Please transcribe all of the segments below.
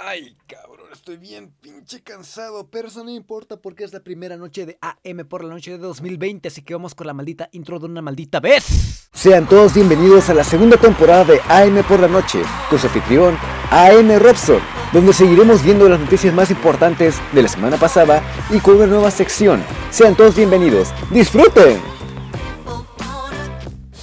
Ay, cabrón, estoy bien pinche cansado, pero eso no importa porque es la primera noche de AM por la noche de 2020, así que vamos con la maldita intro de una maldita vez. Sean todos bienvenidos a la segunda temporada de AM por la noche, con su anfitrión AM Robson, donde seguiremos viendo las noticias más importantes de la semana pasada y con una nueva sección. Sean todos bienvenidos, disfruten.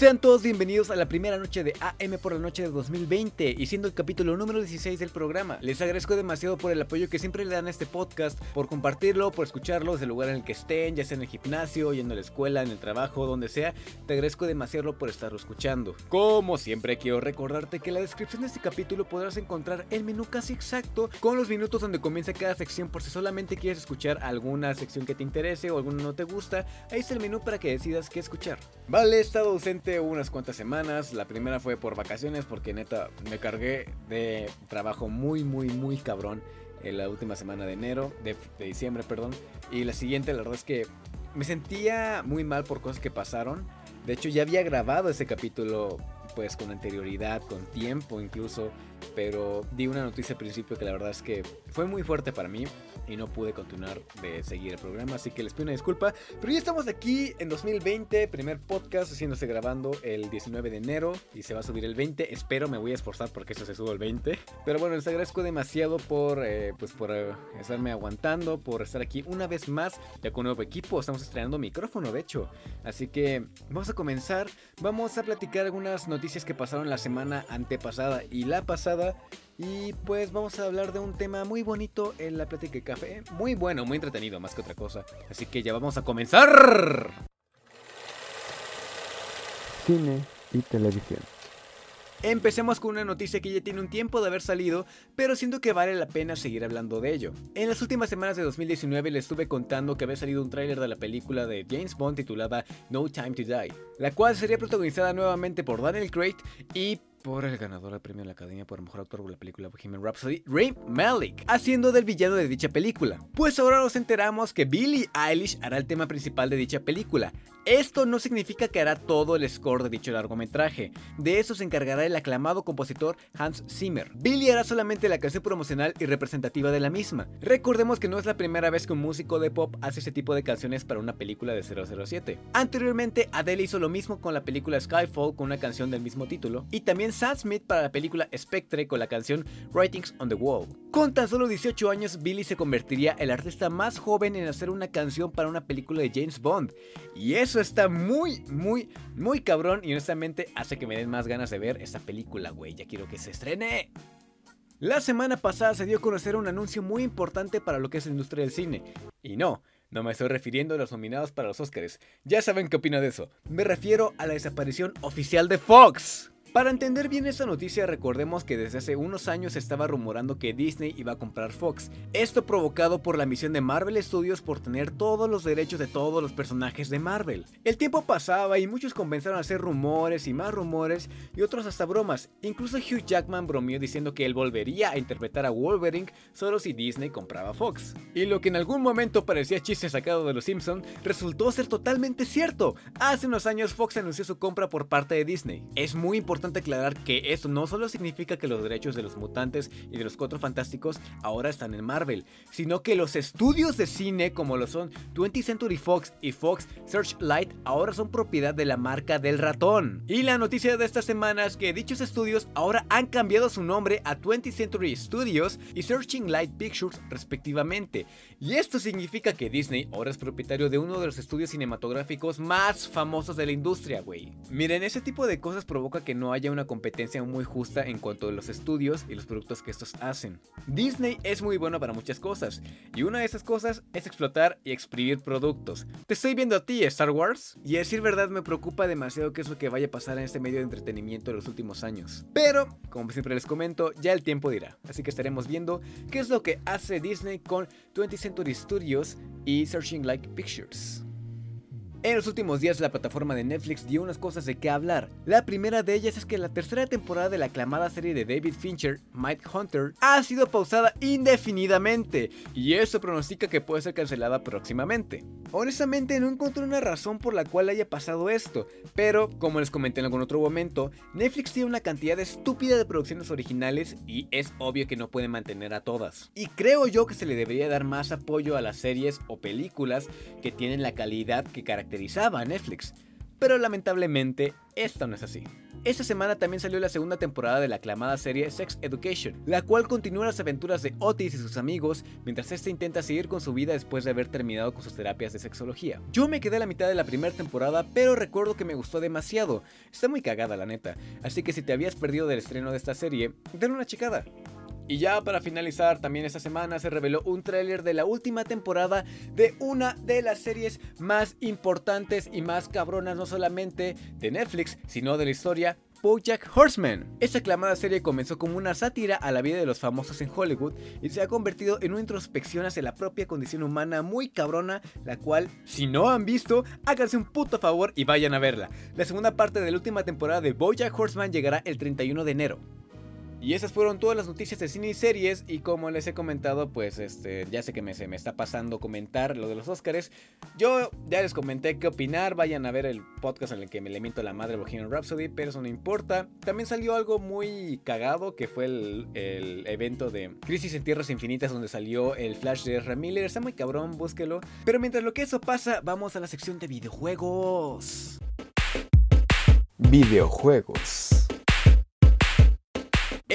Sean todos bienvenidos a la primera noche de AM por la noche de 2020 y siendo el capítulo número 16 del programa. Les agradezco demasiado por el apoyo que siempre le dan a este podcast, por compartirlo, por escucharlo desde el lugar en el que estén, ya sea en el gimnasio, yendo a la escuela, en el trabajo, donde sea. Te agradezco demasiado por estarlo escuchando. Como siempre quiero recordarte que en la descripción de este capítulo podrás encontrar el menú casi exacto con los minutos donde comienza cada sección por si solamente quieres escuchar alguna sección que te interese o alguna no te gusta. Ahí está el menú para que decidas qué escuchar. Vale, estado ausente unas cuantas semanas. La primera fue por vacaciones porque neta me cargué de trabajo muy, muy, muy cabrón en la última semana de enero, de, de diciembre, perdón. Y la siguiente, la verdad es que me sentía muy mal por cosas que pasaron. De hecho, ya había grabado ese capítulo pues con anterioridad, con tiempo incluso, pero di una noticia al principio que la verdad es que fue muy fuerte para mí y no pude continuar de seguir el programa, así que les pido una disculpa. Pero ya estamos aquí en 2020, primer podcast haciéndose grabando el 19 de enero y se va a subir el 20. Espero, me voy a esforzar porque eso se suba el 20. Pero bueno, les agradezco demasiado por, eh, pues por eh, estarme aguantando, por estar aquí una vez más, ya con un nuevo equipo. Estamos estrenando micrófono, de hecho. Así que vamos a comenzar. Vamos a platicar algunas noticias que pasaron la semana antepasada y la pasada. Y pues vamos a hablar de un tema muy bonito en la plática de café. Muy bueno, muy entretenido, más que otra cosa. Así que ya vamos a comenzar. Cine y televisión. Empecemos con una noticia que ya tiene un tiempo de haber salido, pero siento que vale la pena seguir hablando de ello. En las últimas semanas de 2019 les estuve contando que había salido un tráiler de la película de James Bond titulada No Time to Die, la cual sería protagonizada nuevamente por Daniel Craig y por el ganador del premio de la Academia por Mejor Actor por la película Bohemian Rhapsody, Ray Malik, haciendo del villano de dicha película. Pues ahora nos enteramos que Billie Eilish hará el tema principal de dicha película. Esto no significa que hará todo el score de dicho largometraje. De eso se encargará el aclamado compositor Hans Zimmer. Billie hará solamente la canción promocional y representativa de la misma. Recordemos que no es la primera vez que un músico de pop hace ese tipo de canciones para una película de 007. Anteriormente, Adele hizo lo mismo con la película Skyfall con una canción del mismo título, y también Sam Smith para la película Spectre con la canción Writings on the Wall. Con tan solo 18 años, Billie se convertiría el artista más joven en hacer una canción para una película de James Bond. Y eso está muy, muy, muy cabrón y honestamente hace que me den más ganas de ver esta película, güey. Ya quiero que se estrene. La semana pasada se dio a conocer un anuncio muy importante para lo que es la industria del cine. Y no, no me estoy refiriendo a los nominados para los Oscars. Ya saben qué opino de eso. Me refiero a la desaparición oficial de Fox. Para entender bien esta noticia, recordemos que desde hace unos años se estaba rumorando que Disney iba a comprar Fox. Esto provocado por la misión de Marvel Studios por tener todos los derechos de todos los personajes de Marvel. El tiempo pasaba y muchos comenzaron a hacer rumores y más rumores y otros hasta bromas. Incluso Hugh Jackman bromeó diciendo que él volvería a interpretar a Wolverine solo si Disney compraba Fox. Y lo que en algún momento parecía chiste sacado de los Simpsons resultó ser totalmente cierto. Hace unos años Fox anunció su compra por parte de Disney. Es muy importante aclarar que esto no solo significa que los derechos de los mutantes y de los cuatro fantásticos ahora están en Marvel, sino que los estudios de cine como lo son 20th Century Fox y Fox Searchlight ahora son propiedad de la marca del ratón. Y la noticia de esta semana es que dichos estudios ahora han cambiado su nombre a 20th Century Studios y Searching Light Pictures respectivamente. Y esto significa que Disney ahora es propietario de uno de los estudios cinematográficos más famosos de la industria, güey. Miren, ese tipo de cosas provoca que no haya una competencia muy justa en cuanto a los estudios y los productos que estos hacen. Disney es muy bueno para muchas cosas, y una de esas cosas es explotar y exprimir productos. Te estoy viendo a ti, Star Wars, y a decir verdad me preocupa demasiado qué es lo que vaya a pasar en este medio de entretenimiento en los últimos años. Pero, como siempre les comento, ya el tiempo dirá, así que estaremos viendo qué es lo que hace Disney con 20th Century Studios y Searching Like Pictures. En los últimos días la plataforma de Netflix dio unas cosas de qué hablar. La primera de ellas es que la tercera temporada de la aclamada serie de David Fincher, Mike Hunter, ha sido pausada indefinidamente y eso pronostica que puede ser cancelada próximamente. Honestamente no encontré una razón por la cual haya pasado esto, pero como les comenté en algún otro momento, Netflix tiene una cantidad estúpida de producciones originales y es obvio que no puede mantener a todas. Y creo yo que se le debería dar más apoyo a las series o películas que tienen la calidad que caracterizaba a Netflix. Pero lamentablemente esto no es así. Esta semana también salió la segunda temporada de la aclamada serie Sex Education, la cual continúa las aventuras de Otis y sus amigos mientras este intenta seguir con su vida después de haber terminado con sus terapias de sexología. Yo me quedé a la mitad de la primera temporada, pero recuerdo que me gustó demasiado. Está muy cagada la neta, así que si te habías perdido del estreno de esta serie, denle una checada. Y ya para finalizar, también esta semana se reveló un tráiler de la última temporada de una de las series más importantes y más cabronas no solamente de Netflix, sino de la historia, BoJack Horseman. Esta aclamada serie comenzó como una sátira a la vida de los famosos en Hollywood y se ha convertido en una introspección hacia la propia condición humana muy cabrona, la cual, si no han visto, háganse un puto favor y vayan a verla. La segunda parte de la última temporada de BoJack Horseman llegará el 31 de enero. Y esas fueron todas las noticias de cine y series. Y como les he comentado, pues este, ya sé que me, se me está pasando comentar lo de los Oscars. Yo ya les comenté qué opinar. Vayan a ver el podcast en el que me le miento la madre Bohemian Rhapsody, pero eso no importa. También salió algo muy cagado que fue el, evento de Crisis en Tierras Infinitas, donde salió el Flash de Ezra Miller. Está muy cabrón, búsquelo. Pero mientras lo que eso pasa, vamos a la sección de videojuegos. Videojuegos.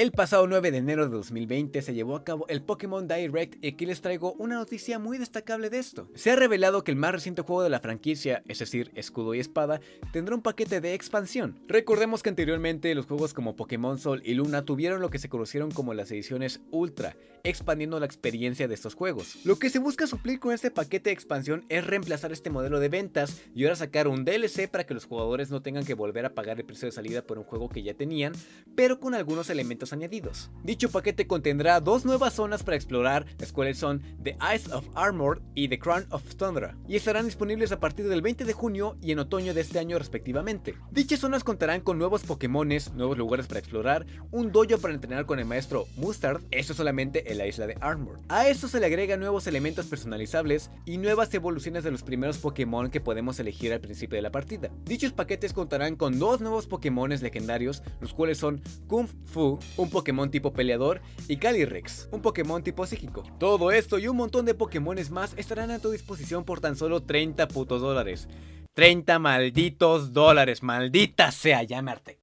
El pasado 9 de enero de 2020 se llevó a cabo el Pokémon Direct y aquí les traigo una noticia muy destacable de esto. Se ha revelado que el más reciente juego de la franquicia, es decir, Escudo y Espada, tendrá un paquete de expansión. Recordemos que anteriormente los juegos como Pokémon Sol y Luna tuvieron lo que se conocieron como las ediciones Ultra, expandiendo la experiencia de estos juegos. Lo que se busca suplir con este paquete de expansión es reemplazar este modelo de ventas y ahora sacar un DLC para que los jugadores no tengan que volver a pagar el precio de salida por un juego que ya tenían, pero con algunos elementos añadidos. Dicho paquete contendrá dos nuevas zonas para explorar, las cuales son The Eyes of Armor y The Crown of Tundra, y estarán disponibles a partir del 20 de junio y en otoño de este año respectivamente. Dichas zonas contarán con nuevos Pokémones, nuevos lugares para explorar, un dojo para entrenar con el maestro Mustard, eso solamente en la isla de Armor. A esto se le agregan nuevos elementos personalizables y nuevas evoluciones de los primeros Pokémon que podemos elegir al principio de la partida. Dichos paquetes contarán con dos nuevos Pokémones legendarios, los cuales son Kung Fu, un Pokémon tipo peleador, y Calyrex, un Pokémon tipo psíquico. Todo esto y un montón de Pokémones más estarán a tu disposición por tan solo 30 putos dólares. 30 malditos dólares, maldita sea, llamarte.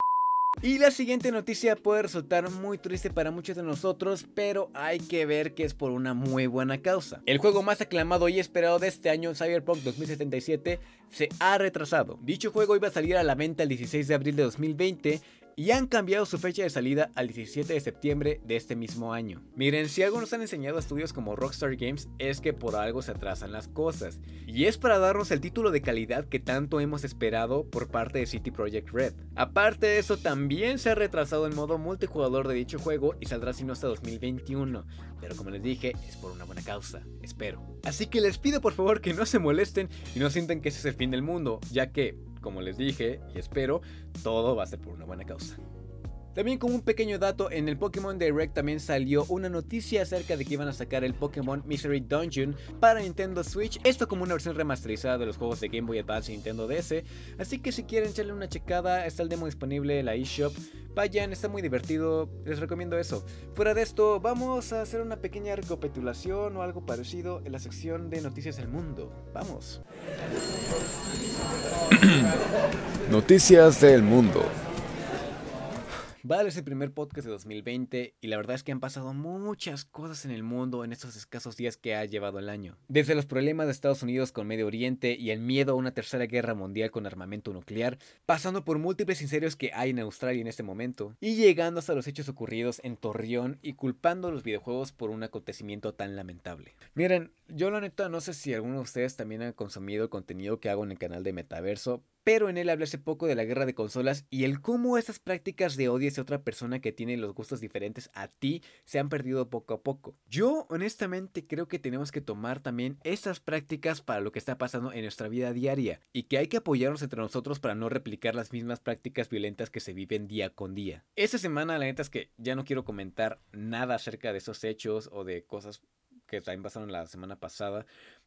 Y la siguiente noticia puede resultar muy triste para muchos de nosotros, pero hay que ver que es por una muy buena causa. El juego más aclamado y esperado de este año, Cyberpunk 2077, se ha retrasado. Dicho juego iba a salir a la venta el 16 de abril de 2020 y han cambiado su fecha de salida al 17 de septiembre de este mismo año. Miren, si algo nos han enseñado estudios como Rockstar Games es que por algo se atrasan las cosas, y es para darnos el título de calidad que tanto hemos esperado por parte de City Project Red. Aparte de eso, también se ha retrasado el modo multijugador de dicho juego y saldrá sino hasta 2021, pero como les dije, es por una buena causa, espero. Así que les pido por favor que no se molesten y no sientan que ese es el fin del mundo, ya que como les dije y espero, todo va a ser por una buena causa. También como un pequeño dato, en el Pokémon Direct también salió una noticia acerca de que iban a sacar el Pokémon Mystery Dungeon para Nintendo Switch, esto como una versión remasterizada de los juegos de Game Boy Advance y Nintendo DS, así que si quieren echarle una checada, está el demo disponible en la eShop, vayan, está muy divertido, les recomiendo eso. Fuera de esto, vamos a hacer una pequeña recapitulación o algo parecido en la sección de Noticias del Mundo, vamos. Noticias del Mundo. Vale, es el primer podcast de 2020 y la verdad es que han pasado muchas cosas en el mundo en estos escasos días que ha llevado el año. Desde los problemas de Estados Unidos con Medio Oriente y el miedo a una tercera guerra mundial con armamento nuclear, pasando por múltiples incendios que hay en Australia en este momento, y llegando hasta los hechos ocurridos en Torreón y culpando a los videojuegos por un acontecimiento tan lamentable. Miren, yo la neta no sé si alguno de ustedes también ha consumido el contenido que hago en el canal de Metaverso, pero en él hablé hace poco de la guerra de consolas y el cómo esas prácticas de odio hacia otra persona que tiene los gustos diferentes a ti se han perdido poco a poco. Yo honestamente creo que tenemos que tomar también esas prácticas para lo que está pasando en nuestra vida diaria y que hay que apoyarnos entre nosotros para no replicar las mismas prácticas violentas que se viven día con día. Esta semana la neta es que ya no quiero comentar nada acerca de esos hechos o de cosas que también pasaron la semana pasada,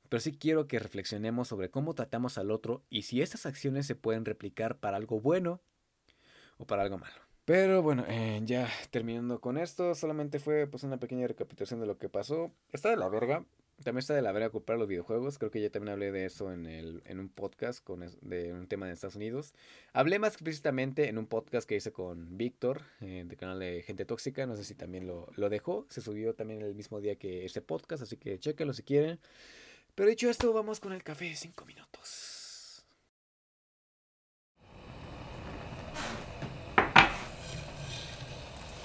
pero sí quiero que reflexionemos sobre cómo tratamos al otro y si estas acciones se pueden replicar para algo bueno o para algo malo. Pero bueno, eh, ya terminando con esto, solamente fue pues una pequeña recapitulación de lo que pasó. Está de la verga, también está de la verga comprar los videojuegos. Creo que ya también hablé de eso en, el, en un podcast con de un tema de Estados Unidos. Hablé más explícitamente en un podcast que hice con Víctor, eh, del canal de Gente Tóxica. No sé si también lo, lo dejó. Se subió también el mismo día que ese podcast, así que chéquenlo si quieren. Pero dicho esto, vamos con el café de 5 minutos.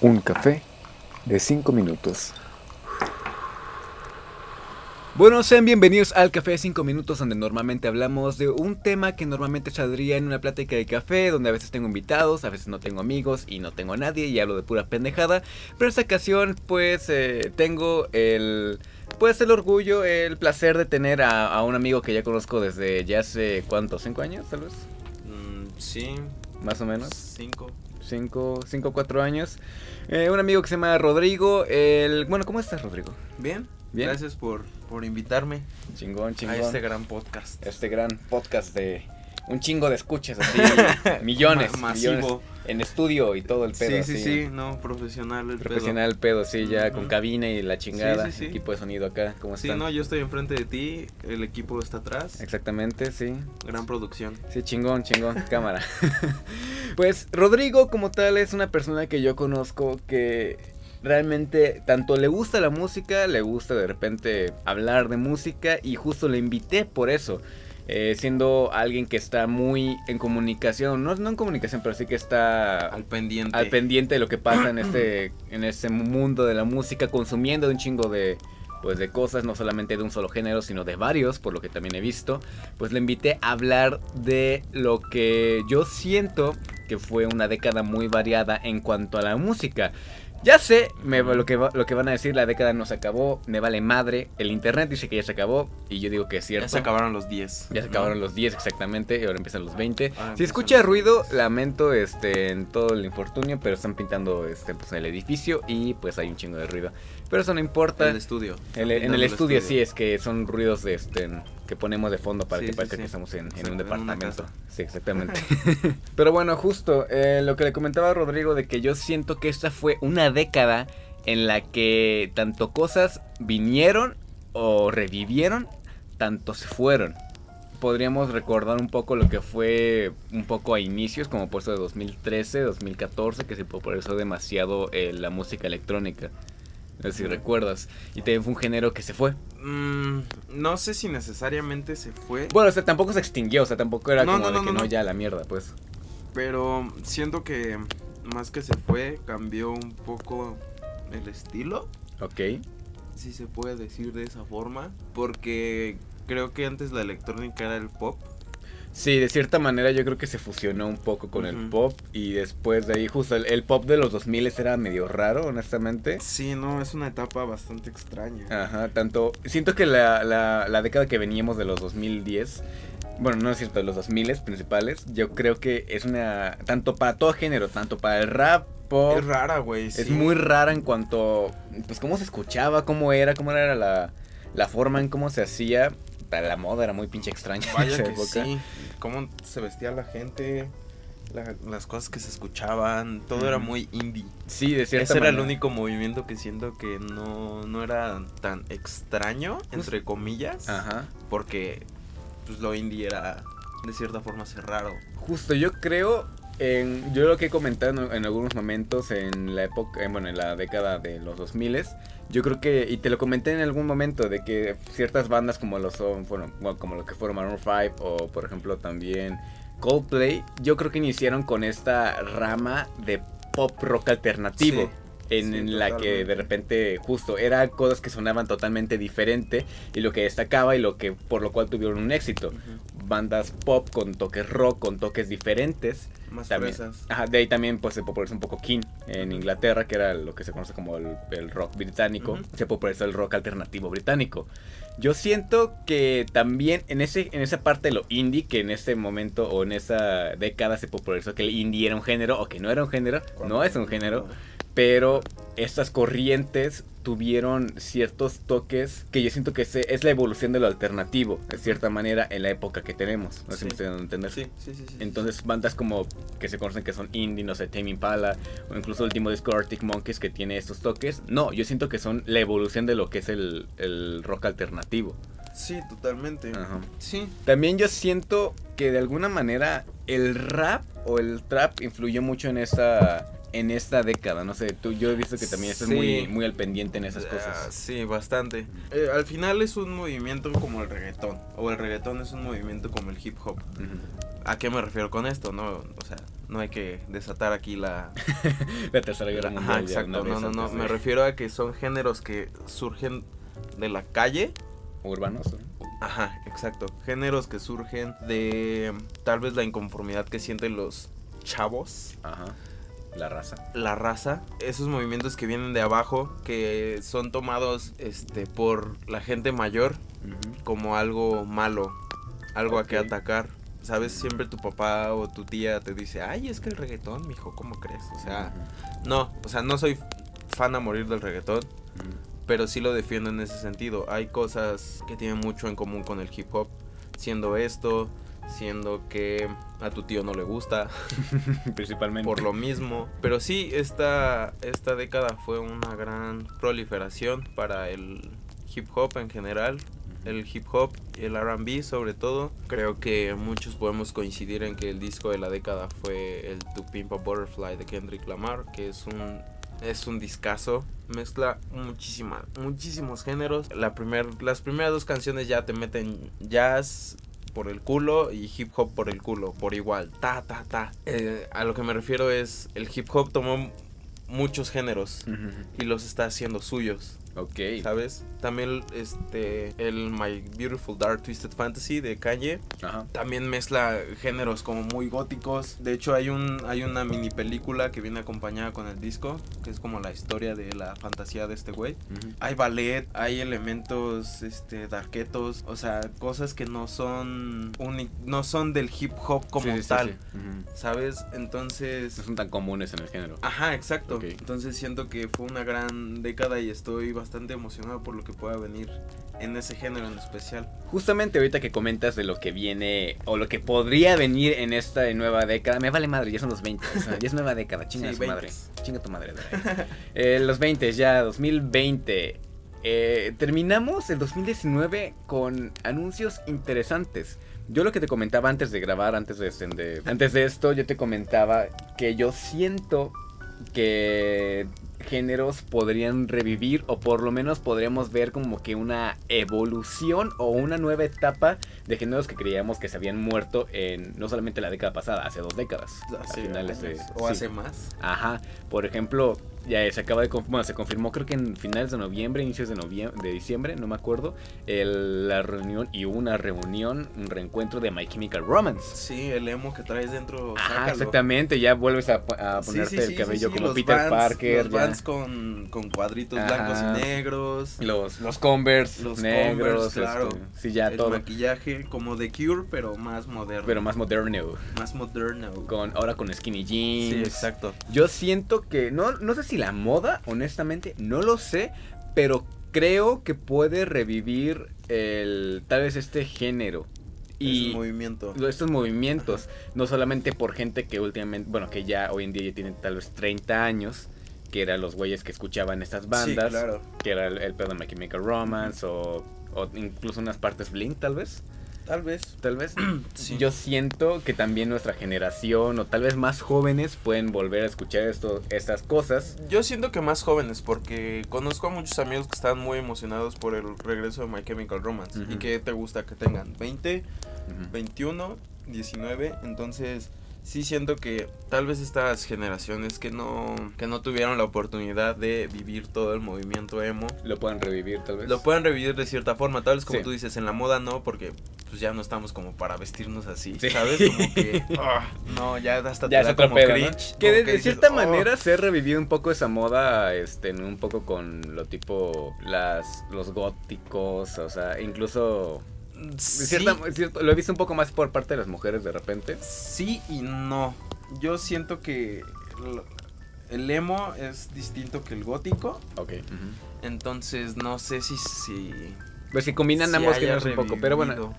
Un café de 5 minutos. Bueno, sean bienvenidos al Café de 5 Minutos, donde normalmente hablamos de un tema que normalmente saldría en una plática de café, donde a veces tengo invitados, a veces no tengo amigos y no tengo a nadie y hablo de pura pendejada. Pero esta ocasión, pues, eh, tengo el. Pues el orgullo, el placer de tener a, un amigo que ya conozco desde ya hace, ¿cuántos? ¿Cinco años, tal vez? Mm, sí. Más o menos. Cinco. Cinco, cinco, cuatro años. Eh, un amigo que se llama Rodrigo. El, bueno, ¿cómo estás, Rodrigo? Bien. Bien. Gracias por por invitarme. Chingón, chingón. A este gran podcast. Este gran podcast de un chingo de escuchas, así, millones, masivo. en estudio y todo el pedo. Sí, sí, sí, no, profesional el profesional el pedo, sí, ya con cabina y la chingada, sí, equipo de sonido acá, ¿cómo están? Sí, no, yo estoy enfrente de ti, el equipo está atrás. Exactamente, sí. Gran producción. Sí, chingón, chingón, cámara. pues Rodrigo como tal es una persona que yo conozco que realmente tanto le gusta la música, le gusta de repente hablar de música y justo le invité por eso. Eh, siendo alguien que está muy en comunicación, no, no en comunicación, pero sí que está al pendiente. al pendiente de lo que pasa en este, en este mundo de la música, consumiendo un chingo de, pues de cosas, no solamente de un solo género, sino de varios, por lo que también he visto, pues le invité a hablar de lo que yo siento que fue una década muy variada en cuanto a la música. Ya sé lo, que lo que van a decir, la década no se acabó, me vale madre. El internet dice que ya se acabó y yo digo que es cierto. Ya se acabaron los 10. Ya se acabaron los 10 exactamente y ahora empiezan los 20. si escucha ruido, lamento este en todo el infortunio, pero están pintando este pues, el edificio y pues hay un chingo de ruido. Pero eso no importa. En el estudio. en el estudio, sí, es que son ruidos este, que ponemos de fondo para que parezca que estamos en, un departamento. Sí, exactamente. Pero bueno, justo eh, lo que le comentaba a Rodrigo de que yo siento que esta fue una década en la que tanto cosas vinieron o revivieron, tanto se fueron. Podríamos recordar un poco lo que fue un poco a inicios, como por eso de 2013, 2014, que se popularizó demasiado eh, la música electrónica. Si recuerdas. Y también fue un género que se fue. Mm, no sé si necesariamente se fue. Bueno, o sea, tampoco se extinguió, o sea, tampoco era como de que no, ya la mierda, pues. Pero siento que más que se fue, cambió un poco el estilo. Ok. Si se puede decir de esa forma. Porque creo que antes la electrónica era el pop. Sí, de cierta manera yo creo que se fusionó un poco con el pop y después de ahí justo el, pop de los 2000 era medio raro, honestamente. Sí, no, es una etapa bastante extraña. Ajá, tanto, siento que la, la, década que veníamos de los 2010, bueno, no es cierto, de los 2000 principales, yo creo que es una, tanto para todo género, tanto para el rap, pop. Es rara, güey. Es muy rara en cuanto, pues cómo se escuchaba, cómo era, cómo era la, la forma en cómo se hacía la moda era muy pinche extraña Vaya en esa época. Sí, cómo se vestía la gente, las cosas que se escuchaban, todo era muy indie. Sí, de cierta Ese era el único movimiento que siento que no, no era tan extraño, pues entre comillas, Ajá. porque pues lo indie era de cierta forma raro. Justo, yo creo en, yo lo que he comentado en, algunos momentos en la época, bueno, en la década de los 2000 yo creo que, y te lo comenté en algún momento, de que ciertas bandas como lo son, bueno, como lo que fueron Maroon 5 o por ejemplo también Coldplay, yo creo que iniciaron con esta rama de pop rock alternativo. en la que de repente justo eran cosas que sonaban totalmente diferente y lo que destacaba y lo que por lo cual tuvieron un éxito. Bandas pop con toques rock, con toques diferentes más también, Ajá, de ahí también pues se popularizó un poco King en Inglaterra, que era lo que se conoce como el, rock británico. Se popularizó el rock alternativo británico. Yo siento que también en, ese, en esa parte de lo indie, que en ese momento o en esa década se popularizó que el indie era un género o que no era un género, no es un género. Pero estas corrientes tuvieron ciertos toques que yo siento que se- es la evolución de lo alternativo, de cierta manera, en la época que tenemos. No sé si me estoy dando a entender. Sí, sí, sí. sí. Entonces bandas como que se conocen que son indie, no sé, Tame Impala, o incluso el último disco Arctic Monkeys que tiene estos toques. No, yo siento que son la evolución de lo que es el, el rock alternativo. Sí, totalmente. Ajá. Sí. También yo siento que de alguna manera el rap o el trap influyó mucho en esta en esta década. No sé, tú yo he visto que también estás Sí. muy muy al pendiente en esas Ah, cosas. sí, bastante. Eh, al final es un movimiento como el reggaetón. O el reggaetón es un movimiento como el hip hop. ¿A qué me refiero con esto? No, o sea, no hay que desatar aquí la... La tercera guerra mundial. Ajá, exacto. No, no, no. de- Me refiero a que son géneros que surgen de la calle. urbanos. ¿no? Ajá, exacto. Géneros que surgen de tal vez la inconformidad que sienten los chavos. Ajá. La raza. la raza, esos movimientos que vienen de abajo, que son tomados este por la gente mayor como algo malo, algo a que atacar. Sabes, siempre tu papá o tu tía te dice, ay, es que el reggaetón, mijo, ¿cómo crees? O sea, no, o sea, no soy fan a morir del reggaetón, pero sí lo defiendo en ese sentido. Hay cosas que tienen mucho en común con el hip hop, siendo esto, siendo que a tu tío no le gusta, Principalmente. por lo mismo. Pero sí, esta, esta década fue una gran proliferación para el hip hop en general. El hip hop y el RB sobre todo. Creo que muchos podemos coincidir en que el disco de la década fue el To Pimp a Butterfly de Kendrick Lamar, que es un es un discazo, mezcla muchísima, muchísimos géneros. La primer, las primeras dos canciones ya te meten jazz por el culo y hip hop por el culo, por igual, ta, ta, ta. Eh, a lo que me refiero es, el hip hop tomó muchos géneros y los está haciendo suyos, Ok. ¿sabes? También este, el My Beautiful Dark Twisted Fantasy de Kanye Ajá. también mezcla géneros como muy góticos. De hecho, hay un hay una mini película que viene acompañada con el disco, que es como la historia de la fantasía de este güey. Hay ballet, hay elementos este darketos, o sea, cosas que no son no son del hip hop como Sí, sí, sí, tal, sí. ¿sabes? Entonces No son tan comunes en el género. Ajá, exacto. Ok. Entonces siento que fue una gran década y estoy bastante emocionado por lo que pueda venir en ese género en especial. Justamente ahorita que comentas de lo que viene o lo que podría venir en esta nueva década, me vale madre, ya son los 20, o sea, ya es nueva década, chinga Sí, su madre, 20s. chinga tu madre. Eh, los 20 ya, 2020. Eh, terminamos el 2019 con anuncios interesantes. Yo lo que te comentaba antes de grabar, antes de, de- antes de esto, yo te comentaba que yo siento que géneros podrían revivir o por lo menos podríamos ver como que una evolución o una nueva etapa de géneros que creíamos que se habían muerto en no solamente la década pasada, hace dos décadas. Hace finales de- o sí. hace más. Ajá, por ejemplo, ya se acaba de bueno, se confirmó creo que en finales de noviembre, inicios de noviembre, de diciembre, no me acuerdo, el- la reunión y una reunión, un reencuentro de My Chemical Romance. Sí, el emo que traes dentro. Ajá, exactamente, ya vuelves a, a Sí, ponerte sí, el sí, cabello sí, sí, como los Peter Vans, Parker, Los. Vans con, con cuadritos blancos Ajá. y negros. los, los Converse Los negros, Converse, claro. este, sí, ya el todo, maquillaje como de Cure, pero más moderno. pero más moderno, más moderno. con, ahora con skinny jeans. Sí, exacto. Yo siento que, no, no sé si la moda, honestamente, no lo sé, pero creo que puede revivir el, tal vez este género. Y movimiento. estos movimientos, no solamente por gente que últimamente, bueno, que ya hoy en día ya tienen tal vez 30 años, que eran los güeyes que escuchaban estas bandas, Sí, claro. que era el, el pedo de My Chemical Romance o, o incluso unas partes Blink tal vez. Tal vez. Tal vez. Sí. Yo siento que también nuestra generación o tal vez más jóvenes pueden volver a escuchar esto, estas cosas. Yo siento que más jóvenes, porque conozco a muchos amigos que están muy emocionados por el regreso de My Chemical Romance. ¿Y que te gusta que tengan? ¿20, Ujú. 21, 19? Entonces, sí siento que tal vez estas generaciones que no, que no tuvieron la oportunidad de vivir todo el movimiento emo, Lo pueden revivir tal vez. lo pueden revivir de cierta forma. Tal vez como Sí. tú dices, en la moda no, porque pues ya no estamos como para vestirnos así, Sí. ¿sabes? Como que, ah, no, ya hasta ya te da como pedo, ¿no? cringe. Que como de, dices, cierta "Oh". manera se ha revivido un poco esa moda, este, un poco con lo tipo las los góticos, o sea, incluso Sí, cierta- cierto- lo he visto un poco más por parte de las mujeres de repente. Sí y no. Yo siento que el emo es distinto que el gótico. Ok. Entonces no sé si... si Pues que combinan si ambos géneros un poco, pero bueno.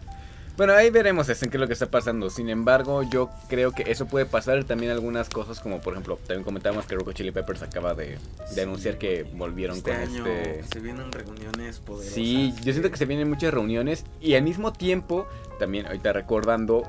Bueno, ahí veremos este, en qué es lo que está pasando. Sin embargo, yo creo que eso puede pasar también algunas cosas como por ejemplo, también comentábamos que Roco Chili Peppers acaba de, de Sí. anunciar que volvieron Este con año este... se vienen reuniones poderosas. Sí, yo siento que se vienen muchas reuniones y al mismo tiempo, también ahorita recordando,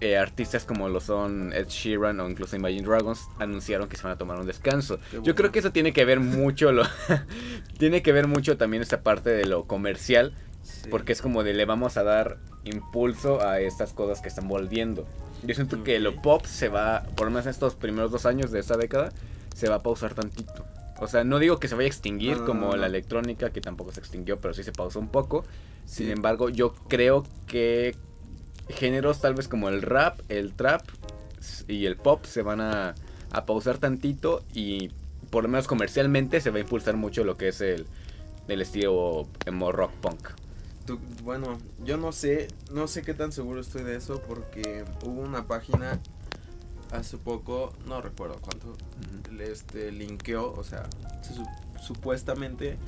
eh, artistas como lo son Ed Sheeran o incluso Imagine Dragons anunciaron que se van a tomar un descanso. Yo creo que eso tiene que ver mucho, lo tiene que ver mucho también esta parte de lo comercial, Sí. porque es como de le vamos a dar impulso a estas cosas que están volviendo. Yo siento que lo pop se va, por lo menos en estos primeros dos años de esta década, se va a pausar tantito. O sea, no digo que se vaya a extinguir No, no, como no, la electrónica, que tampoco se extinguió, pero sí se pausó un poco. Sí. Sin embargo, yo creo que géneros tal vez como el rap, el trap y el pop se van a, a pausar tantito y por lo menos comercialmente se va a impulsar mucho lo que es el, el estilo emo rock punk. Tú- bueno, yo no sé, no sé qué tan seguro estoy de eso porque hubo una página hace poco, no recuerdo cuánto, le, este linkeó, o sea, se su- supuestamente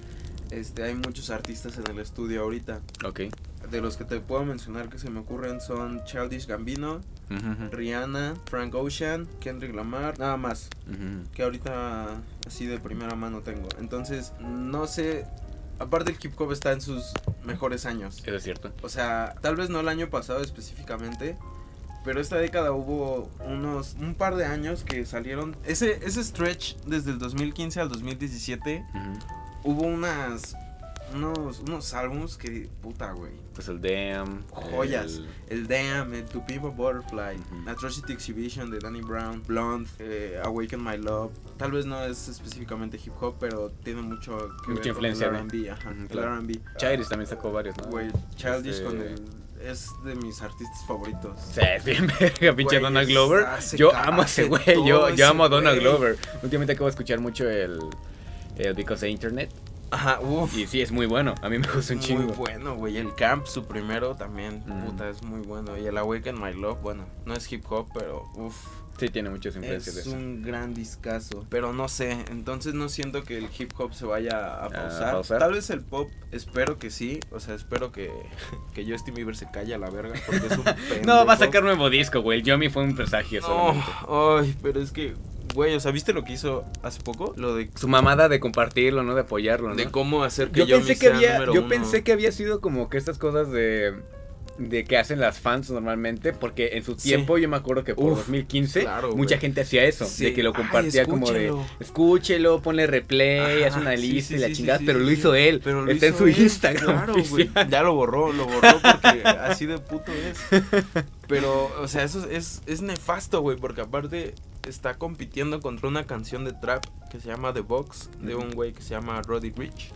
este hay muchos artistas en el estudio ahorita. Ok. De los que te puedo mencionar que se me ocurren son Childish Gambino, Rihanna, Frank Ocean, Kendrick Lamar, nada más. que ahorita así de primera mano tengo. Entonces, no sé. Aparte, el hip hop está en sus mejores años. Eso es cierto. O sea, tal vez no el año pasado específicamente. Pero esta década hubo unos. Un par de años que salieron. Ese, ese stretch desde el 2015 al 2017. Ujú. Hubo unas. Unos, unos álbums que. Puta, güey. Pues el Damn. Joyas. el- El Damn, el To a Butterfly. Atrocity Exhibition de Danny Brown, Blonde, eh, Awaken My Love. Tal vez no es específicamente hip hop, pero tiene mucho que Mucha ver influencia, con el R&B, ajá, el claro. R&B. Childish también sacó varios, ¿no? Güey, Childish Este- con el es de mis artistas favoritos. Sí, es bien verga, pinche Donald Glover. Yo amo a ese güey, yo, yo amo a Donald. Glover. Últimamente acabo de escuchar mucho el, el Because of Internet. Ajá, uff. Y sí, es muy bueno. A mí me gusta un Muy chingo. bueno, güey. El Camp, su primero también, Mm. puta, es muy bueno. Y el Awaken My Love, bueno, no es hip hop, pero uff. Sí, tiene muchas influencias de Es eso. un gran discazo. Pero no sé, entonces no siento que el hip hop se vaya a pausar. pausar? Tal vez el pop, espero que sí. O sea, espero que, que Justin Bieber se calle a la verga. Porque es un pendejo. No, va a sacar nuevo disco, güey. El Yomi fue un presagio No, solamente. ay, pero es que, güey, o sea, ¿viste lo que hizo hace poco? Lo de, Su mamada de compartirlo, ¿no? De apoyarlo, ¿no? de cómo hacer que yo Yomi pensé que sea había, número yo uno. pensé que había sido como que estas cosas de de que hacen las fans normalmente, porque en su Sí. tiempo yo me acuerdo que por Uf, 2015 claro, mucha güey. gente hacía eso, Sí. de que lo Ay, compartía como de escúchelo. ponle replay, Ajá, haz una sí, lista sí, y la sí, chingada, sí, pero sí, lo sí. hizo él, Pero lo está en hizo su él, Instagram Claro. Ya lo borró, lo borró porque así de puto es. Pero, o sea, eso es, es nefasto, güey, porque aparte está compitiendo contra una canción de trap que se llama The Box, de un güey que se llama Roddy Rich.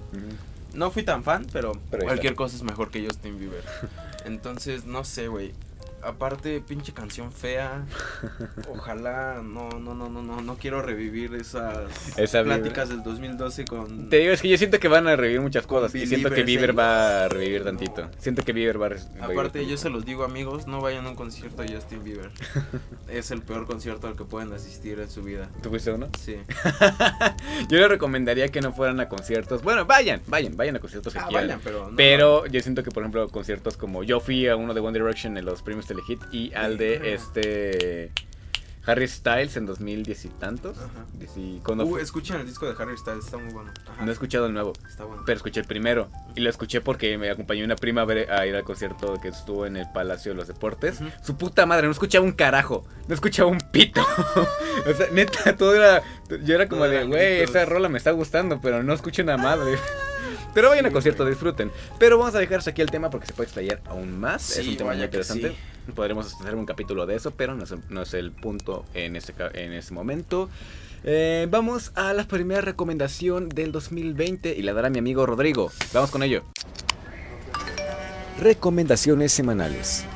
No fui tan fan, pero, cualquier cosa es mejor que Justin Bieber. Entonces, no sé, güey. Aparte, pinche canción fea. Ojalá, no, no, no, no, no, no quiero revivir esas Esa pláticas del 2012 con... Te digo, es que yo siento que van a revivir muchas cosas y siento que Bieber va a revivir tantito. Siento que Bieber va a re- revivir Aparte, yo se los digo, amigos, no vayan a un concierto de Justin Bieber. es el peor concierto al que pueden asistir en su vida. ¿Tú fuiste uno? Sí. Yo les recomendaría que no fueran a conciertos. Bueno, vayan, vayan, vayan a conciertos que Ah, quieran. vayan, pero no. Pero yo siento que, por ejemplo, conciertos como yo fui a uno de One Direction en los premios Telehit y al de este Harry Styles en 2010 y tantos. Ajá. Y cuando Uh, escuchen el disco de Harry Styles, está muy bueno. Ajá. no he escuchado el nuevo, Está bueno. pero escuché el primero. Y lo escuché porque me acompañó una prima a, ir al concierto que estuvo en el Palacio de los Deportes. Su puta madre, no escuchaba un carajo. No escuchaba un pito. o sea, neta, todo era. Yo era como Todo de, güey, esa rola me está gustando, pero no escucho una madre. Pero vayan Sí, a concierto, disfruten. Pero vamos a dejar hasta aquí el tema porque se puede explayar aún más. es un tema muy interesante. sí. Podremos hacer un capítulo de eso, pero no es, no es el punto en este, en este momento. Eh, vamos a la primera recomendación del 2020 y la dará mi amigo Rodrigo. Vamos con ello. Recomendaciones semanales.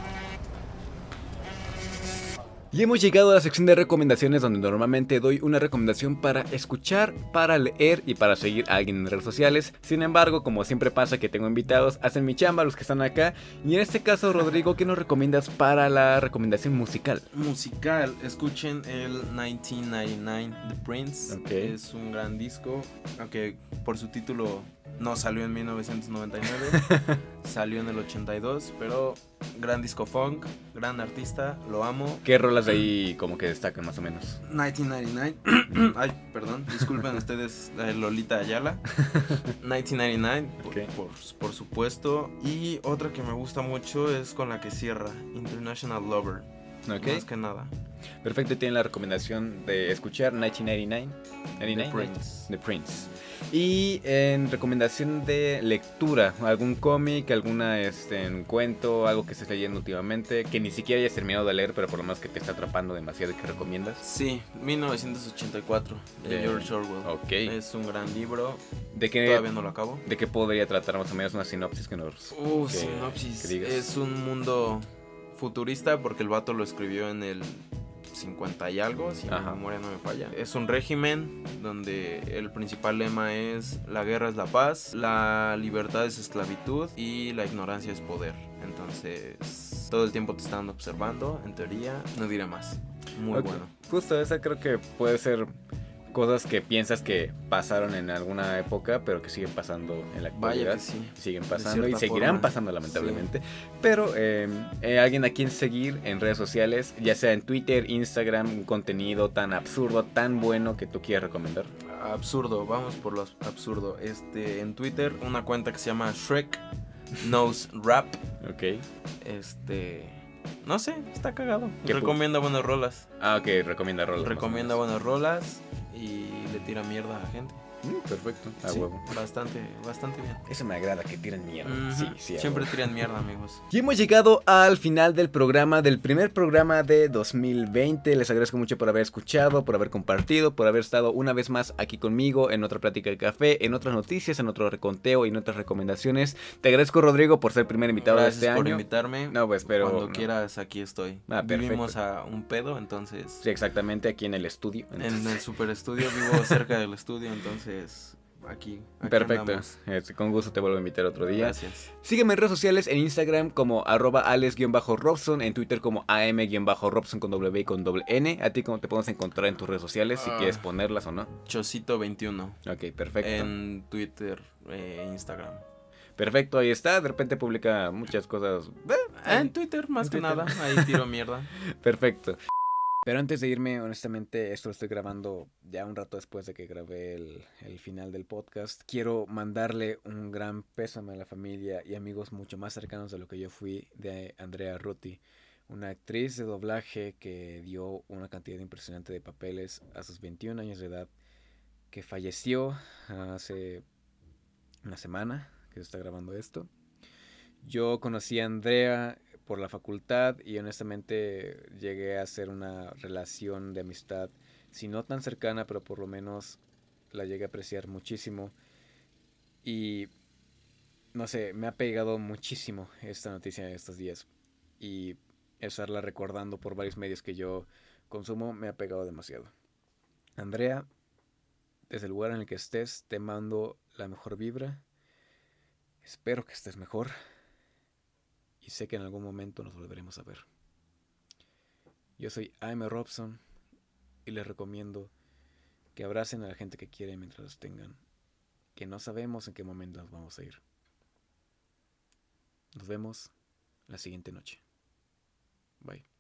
Y hemos llegado a la sección de recomendaciones donde normalmente doy una recomendación para escuchar, para leer y para seguir a alguien en redes sociales. Sin embargo, como siempre pasa que tengo invitados, hacen mi chamba los que están acá. Y en este caso, Rodrigo, ¿qué nos recomiendas para la recomendación musical? Musical, escuchen el 1999 The Prince. Ok. Es un gran disco, aunque por su título no salió en 1999, salió en el 82, pero gran disco funk, gran artista, lo amo. ¿Qué rolas de ahí como que destacan más o menos? 1999. Ay, perdón, disculpen ustedes, eh, Lolita Ayala. 1999, por, Ok. por, por supuesto. Y otra que me gusta mucho es con la que cierra, International Lover. Más que nada. perfecto. Tienen la recomendación de escuchar 1999. 99, The Prince. The Prince. Y en recomendación de lectura, algún cómic, alguna este, un cuento, algo que estés leyendo últimamente, que ni siquiera hayas terminado de leer, pero por lo menos que te está atrapando demasiado y que recomiendas. Sí, 1984 de De- George Orwell. ok. Es un gran libro. ¿De qué, Todavía no lo acabo. ¿De qué podría tratar más o menos una sinopsis que nos... Uh, que- sinopsis. que digas. es un mundo futurista porque el vato lo escribió en el 50 y algo, si Ajá. mi memoria no me falla. Es un régimen donde el principal lema es la guerra es la paz, la libertad es esclavitud y la ignorancia es poder. Entonces, todo el tiempo te están observando, en teoría, no diré más. Muy bueno. Justo, esa creo que puede ser cosas que piensas que pasaron en alguna época, pero que siguen pasando en la actualidad. Vaya que sí. Siguen pasando y seguirán forma. pasando lamentablemente. Pero eh, eh, alguien a quien seguir en redes sociales, ya sea en Twitter, Instagram, un contenido tan absurdo, tan bueno que tú quieras recomendar. Absurdo, vamos por lo absurdo. Este, en Twitter, una cuenta que se llama Shrek Knows Rap. Ok. Este. No sé, está cagado. ¿Qué Recomienda buenas rolas. Ah, ok, recomienda rolas. Recomienda buenas rolas y le tira mierda a la gente. Mm, perfecto, a Sí, huevo. Bastante, bastante bien. Eso me agrada, que tiren mierda. Ujú, Sí, sí. a Siempre huevo. tiran mierda, amigos. Y hemos llegado al final del programa, del primer programa de 2020. Les agradezco mucho por haber escuchado, por haber compartido, por haber estado una vez más aquí conmigo en otra plática de café, en otras noticias, en otro reconteo y en otras recomendaciones. Te agradezco, Rodrigo, por ser primer invitado Gracias de este por año. invitarme. No, pues, pero- Cuando no. quieras, aquí estoy. Ah, perfecto. Vivimos a un pedo, entonces. Sí, exactamente, aquí en el estudio. En el super estudio, vivo cerca del estudio, entonces. Aquí. aquí Perfecto. andamos. Este, con gusto te vuelvo a invitar otro día. Gracias. Sígueme en redes sociales, en Instagram como arroba ales-robson, en Twitter como am-robson con W y con doble N. A ti cómo te podemos encontrar en tus redes sociales, si Ah. quieres ponerlas o no. Chocito21 Ok, perfecto. en Twitter e Instagram. Perfecto, ahí está. De repente publica muchas cosas. Eh, en. Twitter, más En que Twitter. nada. Ahí tiro mierda. Perfecto. Pero antes de irme, honestamente, esto lo estoy grabando ya un rato después de que grabé el, el final del podcast. Quiero mandarle un gran pésame a la familia y amigos mucho más cercanos de lo que yo fui de Andrea Ruti, una actriz de doblaje que dio una cantidad impresionante de papeles a sus 21 años de edad, que falleció hace una semana que se está grabando esto. Yo conocí a Andrea por la facultad y honestamente llegué a hacer una relación de amistad, si no tan cercana, pero por lo menos la llegué a apreciar muchísimo. Y no sé, me ha pegado muchísimo esta noticia de estos días. Y estarla recordando por varios medios que yo consumo me ha pegado demasiado. Andrea, desde el lugar en el que estés, te mando la mejor vibra. Espero que estés mejor y sé que en algún momento nos volveremos a ver. Yo soy Aime Robson y les recomiendo que abracen a la gente que quieren mientras los tengan, que no sabemos en qué momento nos vamos a ir. Nos vemos la siguiente noche. Bye.